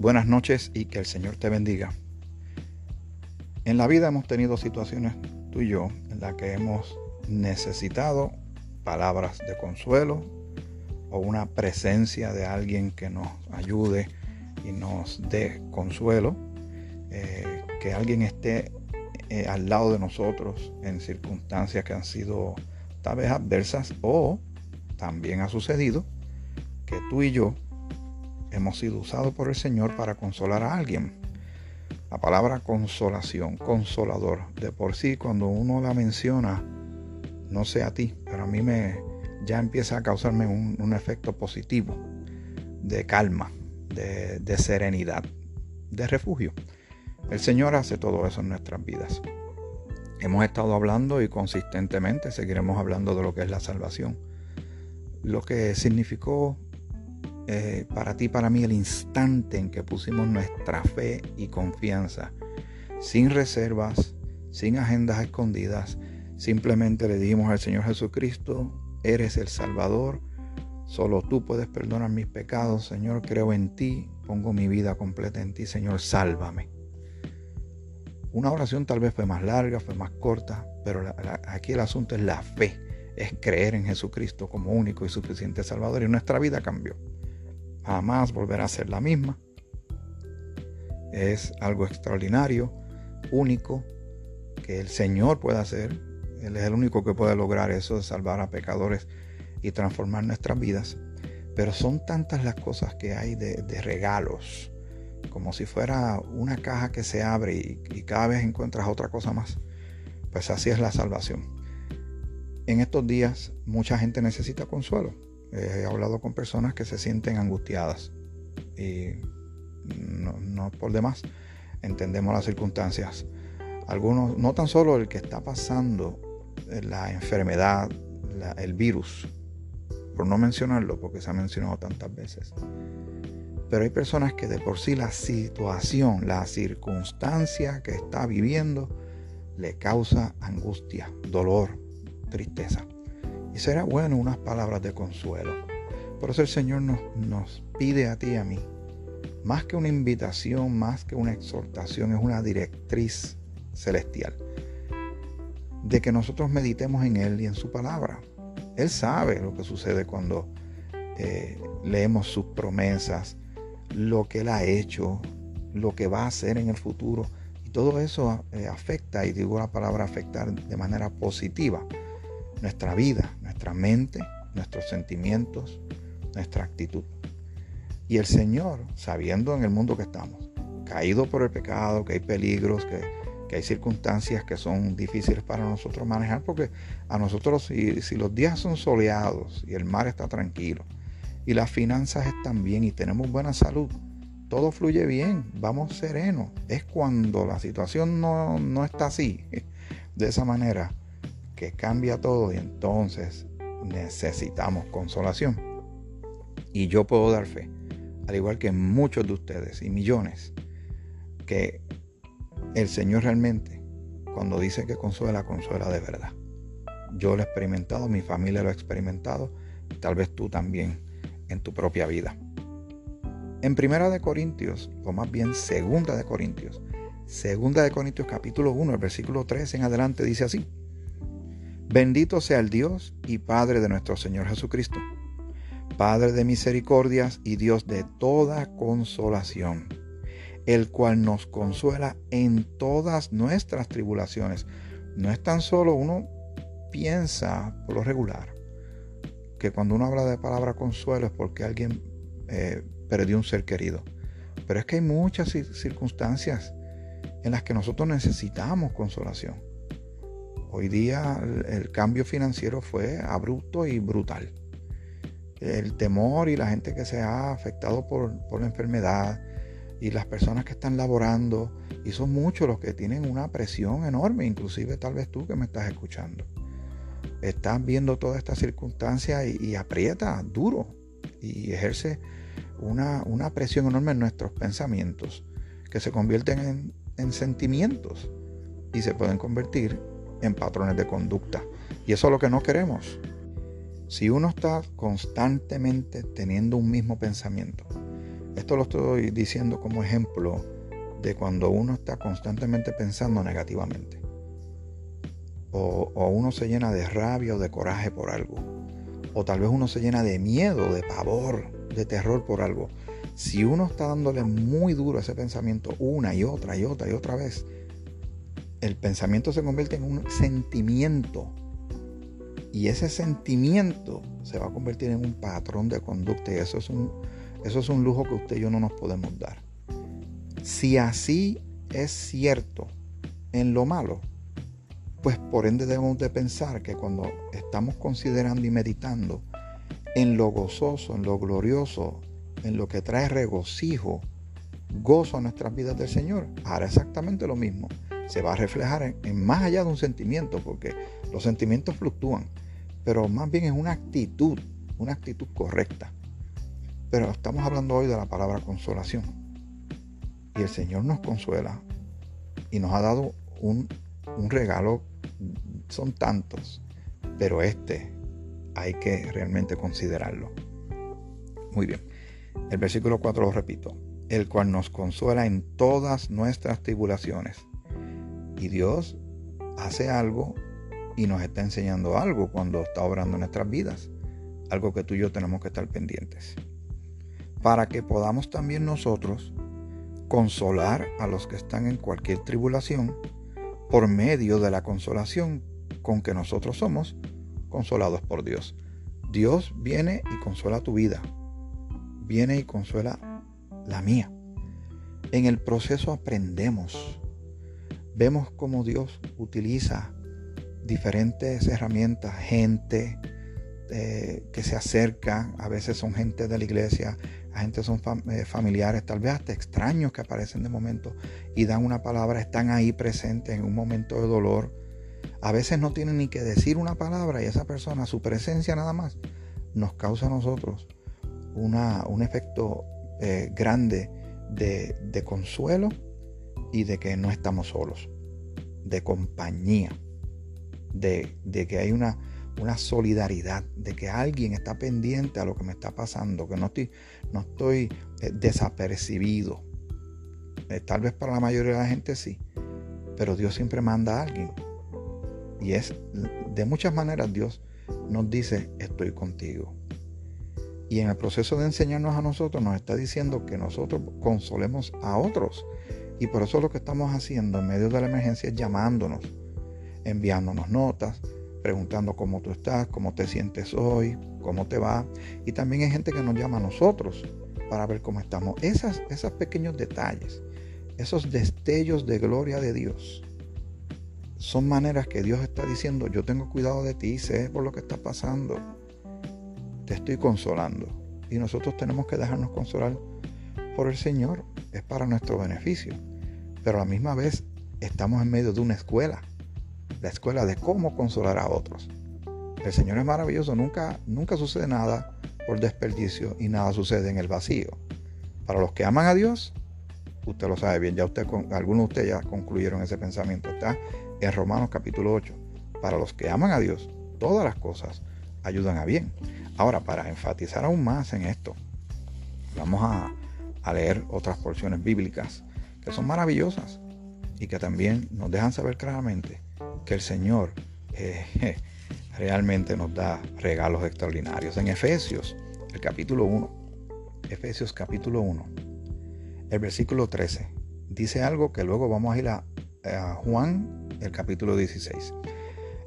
Buenas noches y que el Señor te bendiga. En la vida hemos tenido situaciones, tú y yo, en las que hemos necesitado palabras de consuelo o una presencia de alguien que nos ayude y nos dé consuelo, eh, que alguien esté eh, al lado de nosotros en circunstancias que han sido tal vez adversas o también ha sucedido que tú y yo hemos sido usados por el Señor para consolar a alguien. La palabra consolación, consolador, de por sí cuando uno la menciona, no sé a ti, pero a mí me ya empieza a causarme un, efecto positivo de calma, de, de serenidad, de refugio. El Señor hace todo eso en nuestras vidas. Hemos estado hablando y consistentemente seguiremos hablando de lo que es la salvación. Lo que significó eh, para ti, para mí, el instante en que pusimos nuestra fe y confianza, sin reservas, sin agendas escondidas, simplemente le dijimos al Señor Jesucristo, eres el Salvador, solo tú puedes perdonar mis pecados, Señor, creo en ti, pongo mi vida completa en ti, Señor, sálvame. Una oración tal vez fue más larga, fue más corta, pero aquí el asunto es la fe, es creer en Jesucristo como único y suficiente Salvador y nuestra vida cambió jamás volverá a ser la misma. Es algo extraordinario, único, que el Señor puede hacer. Él es el único que puede lograr eso de salvar a pecadores y transformar nuestras vidas. Pero son tantas las cosas que hay de, regalos, como si fuera una caja que se abre y, y cada vez encuentras otra cosa más. Pues así es la salvación. En estos días mucha gente necesita consuelo he hablado con personas que se sienten angustiadas y no, por demás entendemos las circunstancias. Algunos, no tan solo el que está pasando la enfermedad, el virus, por no mencionarlo porque se ha mencionado tantas veces, pero hay personas que de por sí la situación, la circunstancia que está viviendo, le causa angustia, dolor, tristeza. Será bueno unas palabras de consuelo. Por eso el Señor nos, nos pide a ti y a mí, más que una invitación, más que una exhortación, es una directriz celestial. De que nosotros meditemos en Él y en su palabra. Él sabe lo que sucede cuando eh, leemos sus promesas, lo que Él ha hecho, lo que va a hacer en el futuro. Y todo eso eh, afecta, y digo la palabra afectar de manera positiva, nuestra vida, nuestra mente, nuestros sentimientos, nuestra actitud. Y el Señor, sabiendo en el mundo que estamos, caído por el pecado, que hay peligros, que, hay circunstancias que son difíciles para nosotros manejar, porque a nosotros si, si los días son soleados y el mar está tranquilo y las finanzas están bien y tenemos buena salud, todo fluye bien, vamos serenos. Es cuando la situación no, no está así, de esa manera, que cambia todo y entonces necesitamos consolación. Y yo puedo dar fe, al igual que muchos de ustedes y millones, que el Señor realmente, cuando dice que consuela, consuela de verdad. Yo lo he experimentado, mi familia lo ha experimentado, tal vez tú también en tu propia vida. En Primera de Corintios, o más bien Segunda de Corintios, Segunda de Corintios capítulo 1, el versículo 3 en adelante dice así: Bendito sea el Dios y Padre de nuestro Señor Jesucristo, Padre de misericordias y Dios de toda consolación, el cual nos consuela en todas nuestras tribulaciones. No es tan solo uno piensa por lo regular que cuando uno habla de palabra consuelo es porque alguien eh, perdió un ser querido. Pero es que hay muchas circunstancias en las que nosotros necesitamos consolación. Hoy día el, cambio financiero fue abrupto y brutal. El temor y la gente que se ha afectado por, la enfermedad y las personas que están laborando, y son muchos los que tienen una presión enorme, inclusive tal vez tú que me estás escuchando. Estás viendo toda esta circunstancia y, aprieta duro y ejerce una, presión enorme en nuestros pensamientos que se convierten en, en sentimientos y se pueden convertir en patrones de conducta. Y eso es lo que no queremos. Si uno está constantemente teniendo un mismo pensamiento, Esto lo estoy diciendo como ejemplo de cuando uno está constantemente pensando negativamente. O, uno se llena de rabia o de coraje por algo. O tal vez uno se llena de miedo, de pavor, de terror por algo. Si uno está dándole muy duro a ese pensamiento una y otra y otra y otra vez, el pensamiento se convierte en un sentimiento. Y ese sentimiento se va a convertir en un patrón de conducta y eso es un, eso es un lujo que usted y yo no nos podemos dar. Si así es cierto en lo malo, pues por ende debemos de pensar que cuando estamos considerando y meditando en lo gozoso, en lo glorioso, en lo que trae regocijo, gozo a nuestras vidas del Señor, hará exactamente lo mismo. Se va a reflejar en, más allá de un sentimiento, porque los sentimientos fluctúan, pero más bien es una actitud, una actitud correcta. Pero estamos hablando hoy de la palabra consolación. Y el Señor nos consuela y nos ha dado un, un regalo, son tantos, pero este hay que realmente considerarlo. Muy bien. El versículo 4 lo repito. El cual nos consuela en todas nuestras tribulaciones. Y Dios hace algo y nos está enseñando algo cuando está obrando nuestras vidas. Algo que tú y yo tenemos que estar pendientes. Para que podamos también nosotros consolar a los que están en cualquier tribulación por medio de la consolación con que nosotros somos consolados por Dios. Dios viene y consuela tu vida. Viene y consuela la mía. En el proceso aprendemos. Vemos cómo Dios utiliza diferentes herramientas, gente eh, que se acerca, a veces son gente de la iglesia, a gente son eh, familiares, tal vez hasta extraños que aparecen de momento y dan una palabra, están ahí presentes en un momento de dolor, a veces no tienen ni que decir una palabra y esa persona, su presencia nada más, nos causa a nosotros una, un efecto eh, grande de, de, consuelo y de que no estamos solos, de compañía, de, de que hay una, una, solidaridad, de que alguien está pendiente a lo que me está pasando, que no estoy, no estoy eh, desapercibido. Eh, tal vez para la mayoría de la gente sí, pero Dios siempre manda a alguien y es de muchas maneras Dios nos dice, estoy contigo. Y en el proceso de enseñarnos a nosotros nos está diciendo que nosotros consolemos a otros. Y por eso lo que estamos haciendo en medio de la emergencia es llamándonos, enviándonos notas, preguntando cómo tú estás, cómo te sientes hoy, cómo te va. Y también hay gente que nos llama a nosotros para ver cómo estamos. Esas, esos pequeños detalles, esos destellos de gloria de Dios son maneras que Dios está diciendo, yo tengo cuidado de ti, sé por lo que está pasando, te estoy consolando. Y nosotros tenemos que dejarnos consolar por el Señor, es para nuestro beneficio. Pero a la misma vez estamos en medio de una escuela, la escuela de cómo consolar a otros. El Señor es maravilloso, nunca, nunca sucede nada por desperdicio y nada sucede en el vacío. Para los que aman a Dios, usted lo sabe bien, ya usted, algunos de ustedes ya concluyeron ese pensamiento, está en Romanos capítulo 8. Para los que aman a Dios, todas las cosas ayudan a bien. Ahora, para enfatizar aún más en esto, vamos a, leer otras porciones bíblicas que son maravillosas y que también nos dejan saber claramente que el Señor eh, realmente nos da regalos extraordinarios. En Efesios, el capítulo 1, Efesios capítulo 1, el versículo 13, dice algo que luego vamos a ir a, Juan el capítulo 16.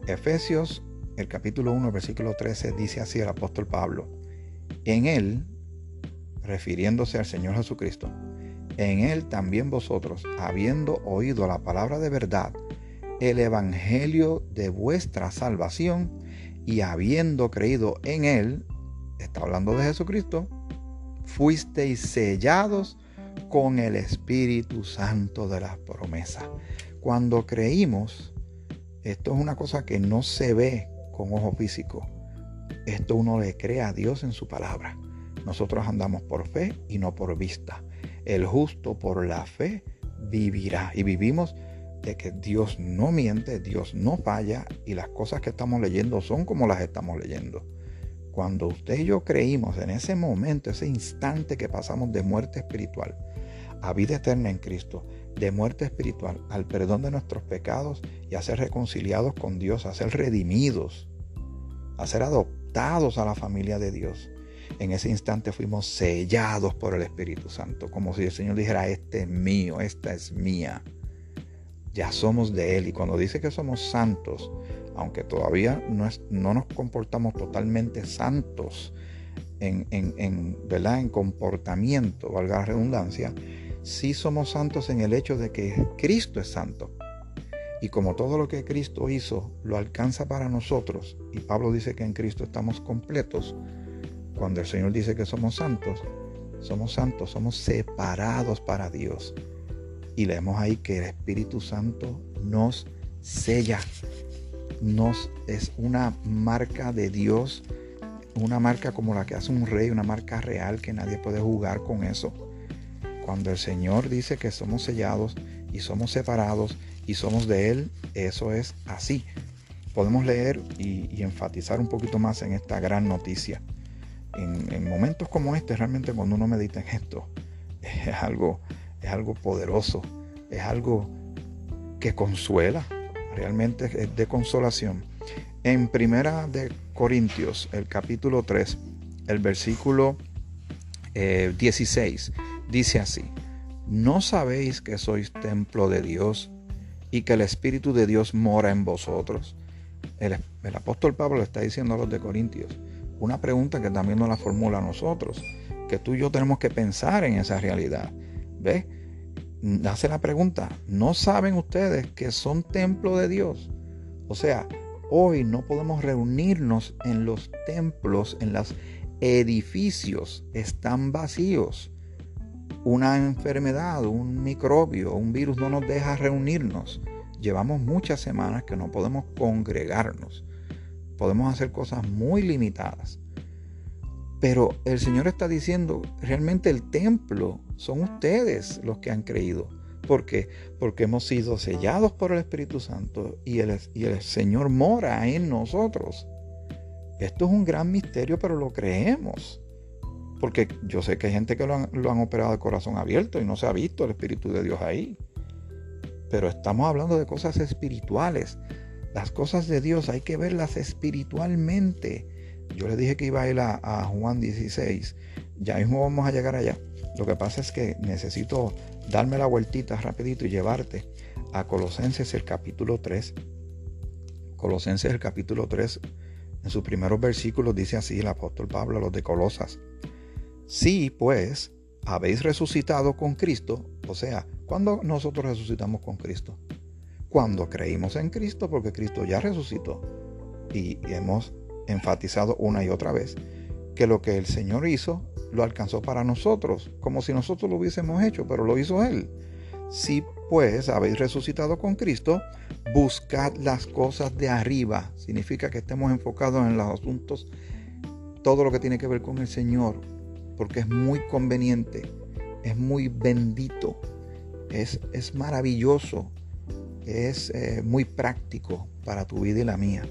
Efesios, el capítulo 1, versículo 13, dice así el apóstol Pablo. En él, refiriéndose al Señor Jesucristo, en él también vosotros, habiendo oído la palabra de verdad, el evangelio de vuestra salvación, y habiendo creído en él, está hablando de Jesucristo, fuisteis sellados con el Espíritu Santo de la promesa. Cuando creímos, esto es una cosa que no se ve con ojo físico. Esto uno le cree a Dios en su palabra. Nosotros andamos por fe y no por vista. El justo por la fe vivirá. Y vivimos de que Dios no miente, Dios no falla y las cosas que estamos leyendo son como las estamos leyendo. Cuando usted y yo creímos en ese momento, ese instante que pasamos de muerte espiritual a vida eterna en Cristo, de muerte espiritual al perdón de nuestros pecados y a ser reconciliados con Dios, a ser redimidos, a ser adoptados a la familia de Dios. En ese instante fuimos sellados por el Espíritu Santo, como si el Señor dijera, este es mío, esta es mía. Ya somos de Él. Y cuando dice que somos santos, aunque todavía no, no nos comportamos totalmente santos en, en, ¿verdad? en comportamiento, valga la redundancia, sí somos santos en el hecho de que Cristo es santo. Y como todo lo que Cristo hizo lo alcanza para nosotros, y Pablo dice que en Cristo estamos completos, cuando el Señor dice que somos santos, somos santos, somos separados para Dios. Y leemos ahí que el Espíritu Santo nos sella, nos es una marca de Dios, una marca como la que hace un rey, una marca real que nadie puede jugar con eso. Cuando el Señor dice que somos sellados y somos separados y somos de Él, eso es así. Podemos leer y, enfatizar un poquito más en esta gran noticia. En, momentos como este, realmente cuando uno medita en esto, es algo, es algo poderoso, es algo que consuela, realmente es de consolación. En Primera de Corintios, el capítulo 3, el versículo 16, eh, Dice así, ¿no sabéis que sois templo de Dios y que el Espíritu de Dios mora en vosotros? El, apóstol Pablo le está diciendo a los de Corintios una pregunta que también nos la formula a nosotros, que tú y yo tenemos que pensar en esa realidad. ¿Ves? Hace la pregunta, ¿no saben ustedes que son templo de Dios? O sea, hoy no podemos reunirnos en los templos, en los edificios, están vacíos una enfermedad, un microbio, un virus no nos deja reunirnos. Llevamos muchas semanas que no podemos congregarnos. Podemos hacer cosas muy limitadas. Pero el Señor está diciendo, realmente el templo son ustedes los que han creído. ¿Por qué? Porque hemos sido sellados por el Espíritu Santo y el, y el Señor mora en nosotros. Esto es un gran misterio, pero lo creemos. Porque yo sé que hay gente que lo han, operado de corazón abierto y no se ha visto el Espíritu de Dios ahí. Pero estamos hablando de cosas espirituales. Las cosas de Dios hay que verlas espiritualmente. Yo le dije que iba a ir a, Juan 16. Ya mismo vamos a llegar allá. Lo que pasa es que necesito darme la vueltita rapidito y llevarte a Colosenses el capítulo 3. Colosenses el capítulo 3, en sus primeros versículos dice así el apóstol Pablo a los de Colosas. Si pues habéis resucitado con Cristo, o sea, cuando nosotros resucitamos con Cristo, cuando creímos en Cristo, porque Cristo ya resucitó. Y, hemos enfatizado una y otra vez que lo que el Señor hizo lo alcanzó para nosotros, como si nosotros lo hubiésemos hecho, pero lo hizo Él. Si pues habéis resucitado con Cristo, buscad las cosas de arriba. Significa que estemos enfocados en los asuntos, todo lo que tiene que ver con el Señor, porque es muy conveniente, es muy bendito, es, es maravilloso, es eh, muy práctico para tu vida y la mía.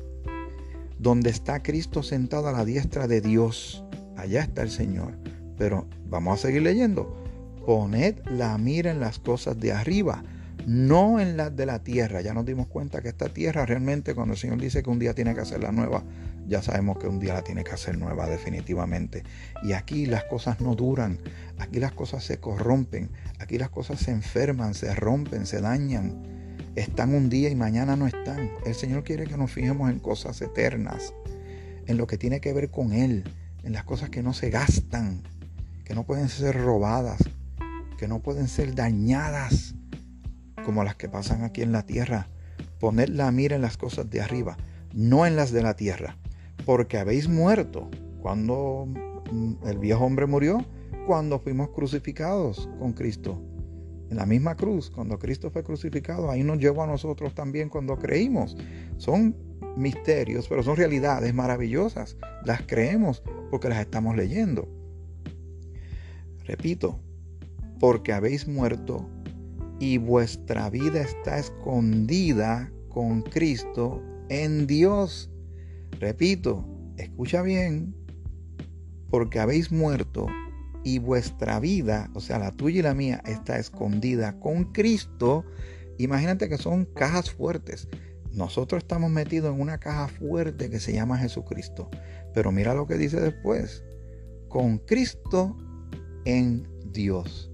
Donde está Cristo sentado a la diestra de Dios, allá está el Señor. Pero vamos a seguir leyendo. Poned la mira en las cosas de arriba, no en las de la tierra. Ya nos dimos cuenta que esta tierra realmente cuando el Señor dice que un día tiene que hacerla nueva, ya sabemos que un día la tiene que hacer nueva definitivamente. Y aquí las cosas no duran, aquí las cosas se corrompen, aquí las cosas se enferman, se rompen, se dañan. Están un día y mañana no están. El Señor quiere que nos fijemos en cosas eternas, en lo que tiene que ver con Él, en las cosas que no se gastan, que no pueden ser robadas, que no pueden ser dañadas como las que pasan aquí en la tierra. Poned la mira en las cosas de arriba, no en las de la tierra, porque habéis muerto cuando el viejo hombre murió, cuando fuimos crucificados con Cristo. En la misma cruz, cuando Cristo fue crucificado, ahí nos llevó a nosotros también cuando creímos. Son misterios, pero son realidades maravillosas. Las creemos porque las estamos leyendo. Repito, porque habéis muerto y vuestra vida está escondida con Cristo en Dios. Repito, escucha bien, porque habéis muerto y vuestra vida, o sea, la tuya y la mía, está escondida con Cristo. Imagínate que son cajas fuertes. Nosotros estamos metidos en una caja fuerte que se llama Jesucristo. Pero mira lo que dice después. Con Cristo en Dios.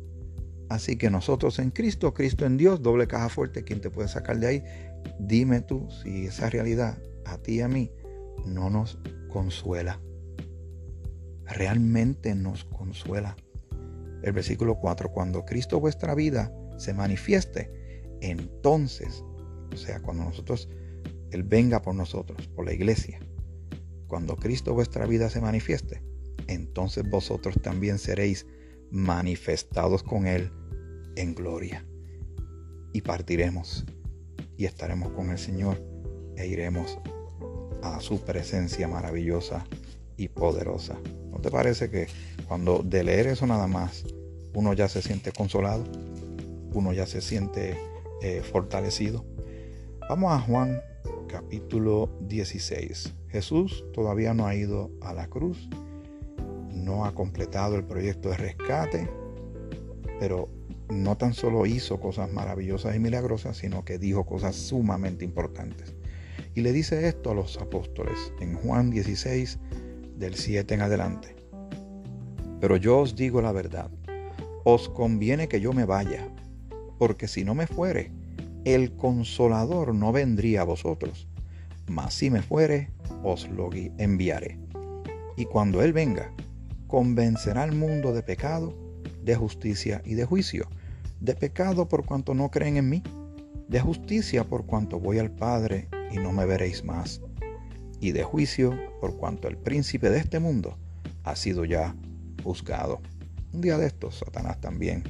Así que nosotros en Cristo, Cristo en Dios, doble caja fuerte. ¿Quién te puede sacar de ahí? Dime tú si esa realidad a ti y a mí no nos consuela. Realmente nos consuela. El versículo 4, cuando Cristo vuestra vida se manifieste, entonces, o sea, cuando nosotros, Él venga por nosotros, por la iglesia, cuando Cristo vuestra vida se manifieste, entonces vosotros también seréis manifestados con Él en gloria. Y partiremos y estaremos con el Señor e iremos a su presencia maravillosa y poderosa. ¿No te parece que cuando de leer eso nada más uno ya se siente consolado? Uno ya se siente eh, fortalecido. Vamos a Juan capítulo 16. Jesús todavía no ha ido a la cruz, no ha completado el proyecto de rescate, pero no tan solo hizo cosas maravillosas y milagrosas, sino que dijo cosas sumamente importantes. Y le dice esto a los apóstoles en Juan 16, del 7 en adelante. Pero yo os digo la verdad, os conviene que yo me vaya, porque si no me fuere, el consolador no vendría a vosotros, mas si me fuere, os lo enviaré. Y cuando Él venga, convencerá al mundo de pecado, de justicia y de juicio de pecado por cuanto no creen en mí, de justicia por cuanto voy al Padre y no me veréis más, y de juicio por cuanto el príncipe de este mundo ha sido ya juzgado. Un día de estos, Satanás también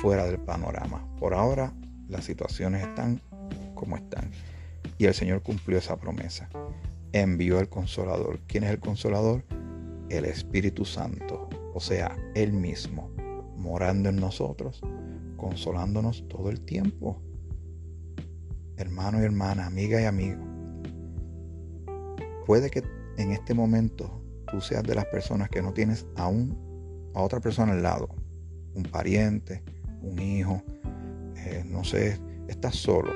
fuera del panorama. Por ahora las situaciones están como están. Y el Señor cumplió esa promesa. Envió el consolador. ¿Quién es el consolador? El Espíritu Santo, o sea, Él mismo, morando en nosotros consolándonos todo el tiempo. Hermano y hermana, amiga y amigo. Puede que en este momento tú seas de las personas que no tienes aún a otra persona al lado. Un pariente, un hijo, eh, no sé, estás solo.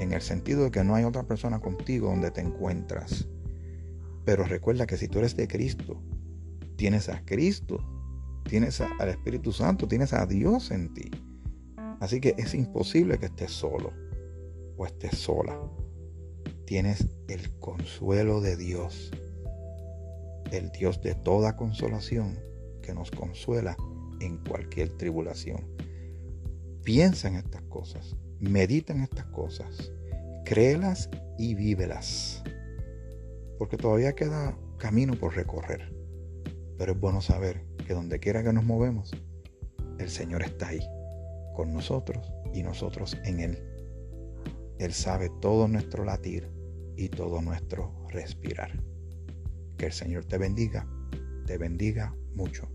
En el sentido de que no hay otra persona contigo donde te encuentras. Pero recuerda que si tú eres de Cristo, tienes a Cristo, tienes al Espíritu Santo, tienes a Dios en ti. Así que es imposible que estés solo o estés sola. Tienes el consuelo de Dios, el Dios de toda consolación que nos consuela en cualquier tribulación. Piensa en estas cosas, medita en estas cosas, créelas y vívelas. Porque todavía queda camino por recorrer. Pero es bueno saber que donde quiera que nos movemos, el Señor está ahí con nosotros y nosotros en Él. Él sabe todo nuestro latir y todo nuestro respirar. Que el Señor te bendiga, te bendiga mucho.